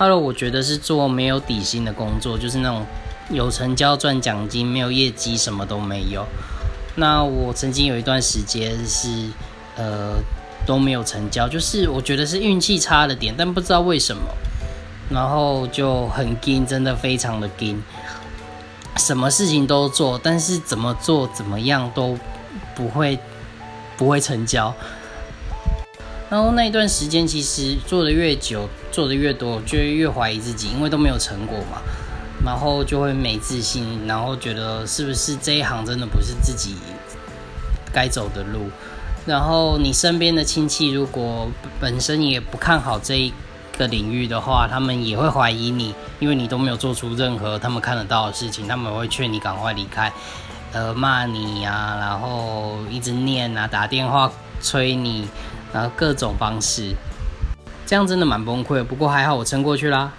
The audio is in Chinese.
二了，我觉得是做没有底薪的工作，就是那种有成交赚奖金，没有业绩什么都没有。那我曾经有一段时间是呃都没有成交，就是我觉得是运气差了点，但不知道为什么，然后就很惊，真的非常的惊，什么事情都做，但是怎么做怎么样都不会不会成交。然后那一段时间，其实做的越久，做的越多，就越怀疑自己，因为都没有成果嘛。然后就会没自信，然后觉得是不是这一行真的不是自己该走的路。然后你身边的亲戚如果本身也不看好这一个领域的话，他们也会怀疑你，因为你都没有做出任何他们看得到的事情，他们会劝你赶快离开，呃，骂你呀，然后一直念啊，打电话催你。然后各种方式，这样真的蛮崩溃。不过还好我撑过去啦。